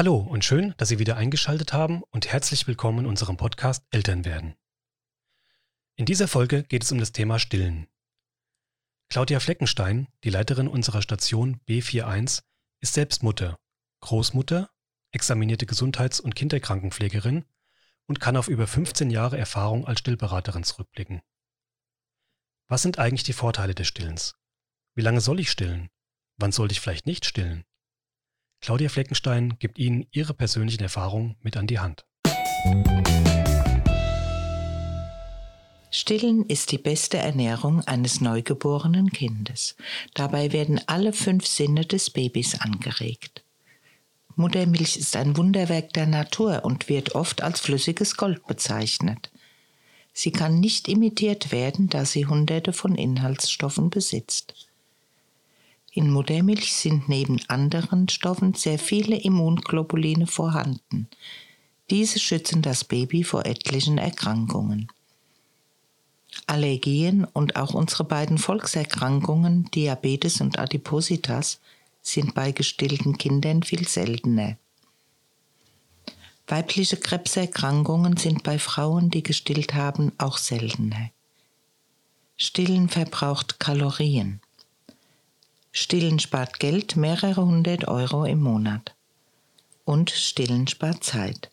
Hallo und schön, dass Sie wieder eingeschaltet haben und herzlich willkommen in unserem Podcast Eltern werden. In dieser Folge geht es um das Thema Stillen. Claudia Fleckenstein, die Leiterin unserer Station B41, ist selbst Mutter, Großmutter, examinierte Gesundheits- und Kinderkrankenpflegerin und kann auf über 15 Jahre Erfahrung als Stillberaterin zurückblicken. Was sind eigentlich die Vorteile des Stillens? Wie lange soll ich stillen? Wann sollte ich vielleicht nicht stillen? Claudia Fleckenstein gibt Ihnen ihre persönlichen Erfahrungen mit an die Hand. Stillen ist die beste Ernährung eines neugeborenen Kindes. Dabei werden alle fünf Sinne des Babys angeregt. Muttermilch ist ein Wunderwerk der Natur und wird oft als flüssiges Gold bezeichnet. Sie kann nicht imitiert werden, da sie hunderte von Inhaltsstoffen besitzt. In Muttermilch sind neben anderen Stoffen sehr viele Immunglobuline vorhanden. Diese schützen das Baby vor etlichen Erkrankungen. Allergien und auch unsere beiden Volkserkrankungen Diabetes und Adipositas sind bei gestillten Kindern viel seltener. Weibliche Krebserkrankungen sind bei Frauen, die gestillt haben, auch seltener. Stillen verbraucht Kalorien. Stillen spart Geld, mehrere hundert Euro im Monat. Und Stillen spart Zeit.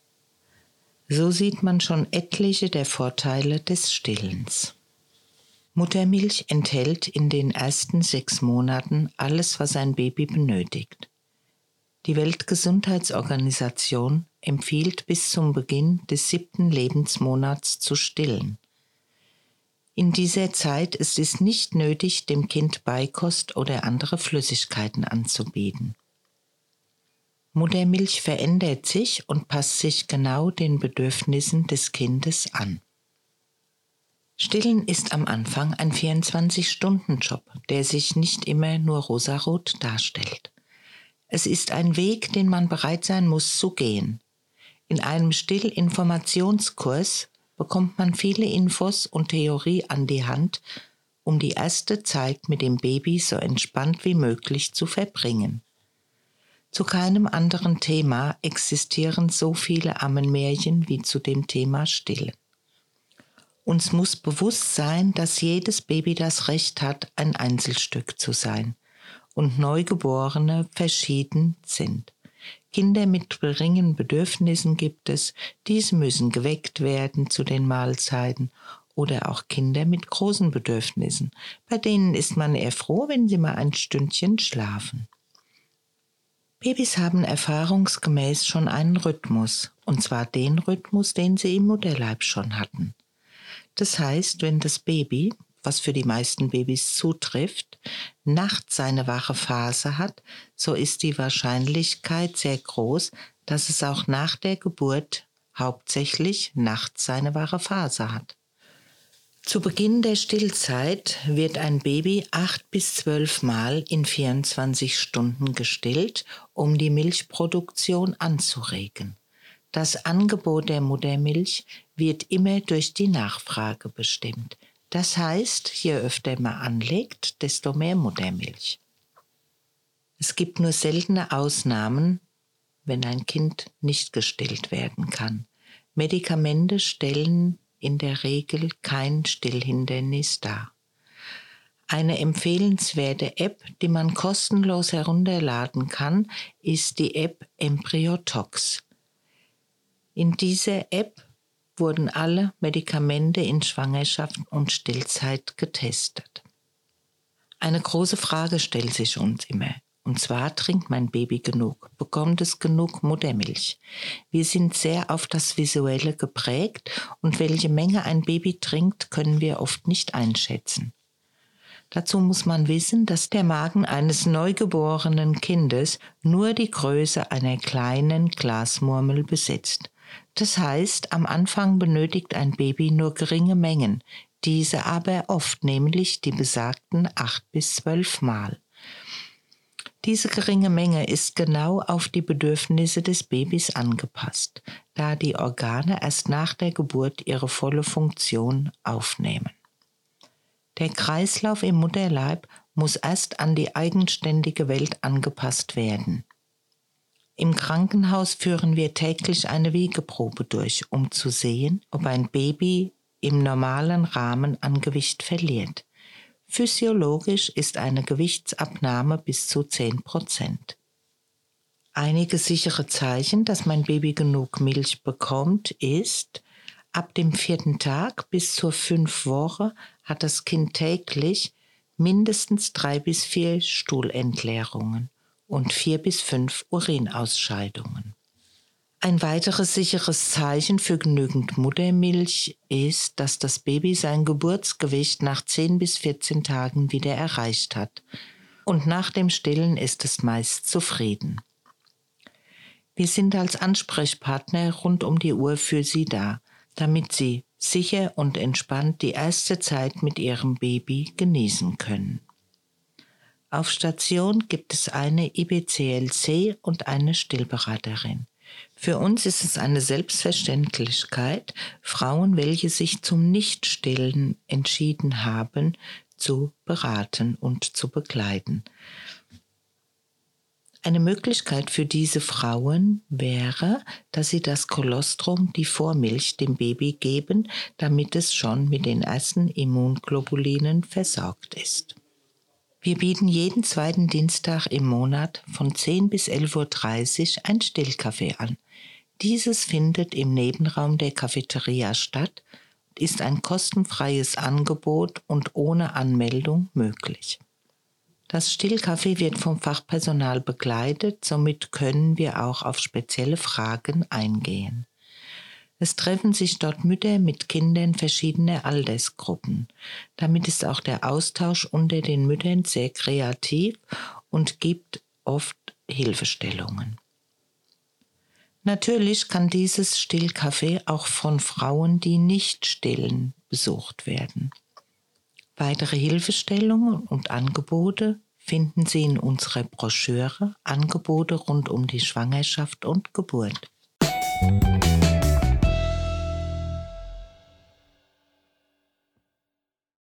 So sieht man schon etliche der Vorteile des Stillens. Muttermilch enthält in den ersten sechs Monaten alles, was ein Baby benötigt. Die Weltgesundheitsorganisation empfiehlt bis zum Beginn des siebten Lebensmonats zu stillen. In dieser Zeit ist es nicht nötig, dem Kind Beikost oder andere Flüssigkeiten anzubieten. Muttermilch verändert sich und passt sich genau den Bedürfnissen des Kindes an. Stillen ist am Anfang ein 24-Stunden-Job, der sich nicht immer nur rosarot darstellt. Es ist ein Weg, den man bereit sein muss zu gehen. In einem Stillinformationskurs bekommt man viele Infos und Theorie an die Hand, um die erste Zeit mit dem Baby so entspannt wie möglich zu verbringen. Zu keinem anderen Thema existieren so viele Ammenmärchen wie zu dem Thema Stille. Uns muss bewusst sein, dass jedes Baby das Recht hat, ein Einzelstück zu sein und Neugeborene verschieden sind. Kinder mit geringen Bedürfnissen gibt es, diese müssen geweckt werden zu den Mahlzeiten oder auch Kinder mit großen Bedürfnissen, bei denen ist man eher froh, wenn sie mal ein Stündchen schlafen. Babys haben erfahrungsgemäß schon einen Rhythmus, und zwar den Rhythmus, den sie im Mutterleib schon hatten. Das heißt, wenn das Baby was für die meisten Babys zutrifft, nachts seine wache Phase hat, so ist die Wahrscheinlichkeit sehr groß, dass es auch nach der Geburt hauptsächlich nachts seine wache Phase hat. Zu Beginn der Stillzeit wird ein Baby acht bis zwölf Mal in 24 Stunden gestillt, um die Milchproduktion anzuregen. Das Angebot der Muttermilch wird immer durch die Nachfrage bestimmt. Das heißt, je öfter man anlegt, desto mehr Muttermilch. Es gibt nur seltene Ausnahmen, wenn ein Kind nicht gestillt werden kann. Medikamente stellen in der Regel kein Stillhindernis dar. Eine empfehlenswerte App, die man kostenlos herunterladen kann, ist die App Embryotox. In dieser App wurden alle Medikamente in Schwangerschaft und Stillzeit getestet. Eine große Frage stellt sich uns immer. Und zwar trinkt mein Baby genug? Bekommt es genug Muttermilch? Wir sind sehr auf das Visuelle geprägt und welche Menge ein Baby trinkt, können wir oft nicht einschätzen. Dazu muss man wissen, dass der Magen eines neugeborenen Kindes nur die Größe einer kleinen Glasmurmel besitzt. Das heißt, am Anfang benötigt ein Baby nur geringe Mengen, diese aber oft, nämlich die besagten acht bis zwölf Mal. Diese geringe Menge ist genau auf die Bedürfnisse des Babys angepasst, da die Organe erst nach der Geburt ihre volle Funktion aufnehmen. Der Kreislauf im Mutterleib muss erst an die eigenständige Welt angepasst werden. Im Krankenhaus führen wir täglich eine Wiegeprobe durch, um zu sehen, ob ein Baby im normalen Rahmen an Gewicht verliert. Physiologisch ist eine Gewichtsabnahme bis zu 10 Prozent. Einige sichere Zeichen, dass mein Baby genug Milch bekommt, ist, ab dem vierten Tag bis zur fünf Woche hat das Kind täglich mindestens drei bis vier Stuhlentleerungen und vier bis fünf Urinausscheidungen. Ein weiteres sicheres Zeichen für genügend Muttermilch ist, dass das Baby sein Geburtsgewicht nach 10 bis 14 Tagen wieder erreicht hat. Und nach dem Stillen ist es meist zufrieden. Wir sind als Ansprechpartner rund um die Uhr für Sie da, damit Sie sicher und entspannt die erste Zeit mit Ihrem Baby genießen können. Auf Station gibt es eine IBCLC und eine Stillberaterin. Für uns ist es eine Selbstverständlichkeit, Frauen, welche sich zum Nichtstillen entschieden haben, zu beraten und zu begleiten. Eine Möglichkeit für diese Frauen wäre, dass sie das Kolostrum, die Vormilch, dem Baby geben, damit es schon mit den ersten Immunglobulinen versorgt ist. Wir bieten jeden zweiten Dienstag im Monat von 10 bis 11.30 Uhr ein Stillcafé an. Dieses findet im Nebenraum der Cafeteria statt und ist ein kostenfreies Angebot und ohne Anmeldung möglich. Das Stillcafé wird vom Fachpersonal begleitet, somit können wir auch auf spezielle Fragen eingehen. Es treffen sich dort Mütter mit Kindern verschiedener Altersgruppen. Damit ist auch der Austausch unter den Müttern sehr kreativ und gibt oft Hilfestellungen. Natürlich kann dieses Stillcafé auch von Frauen, die nicht stillen, besucht werden. Weitere Hilfestellungen und Angebote finden Sie in unserer Broschüre Angebote rund um die Schwangerschaft und Geburt.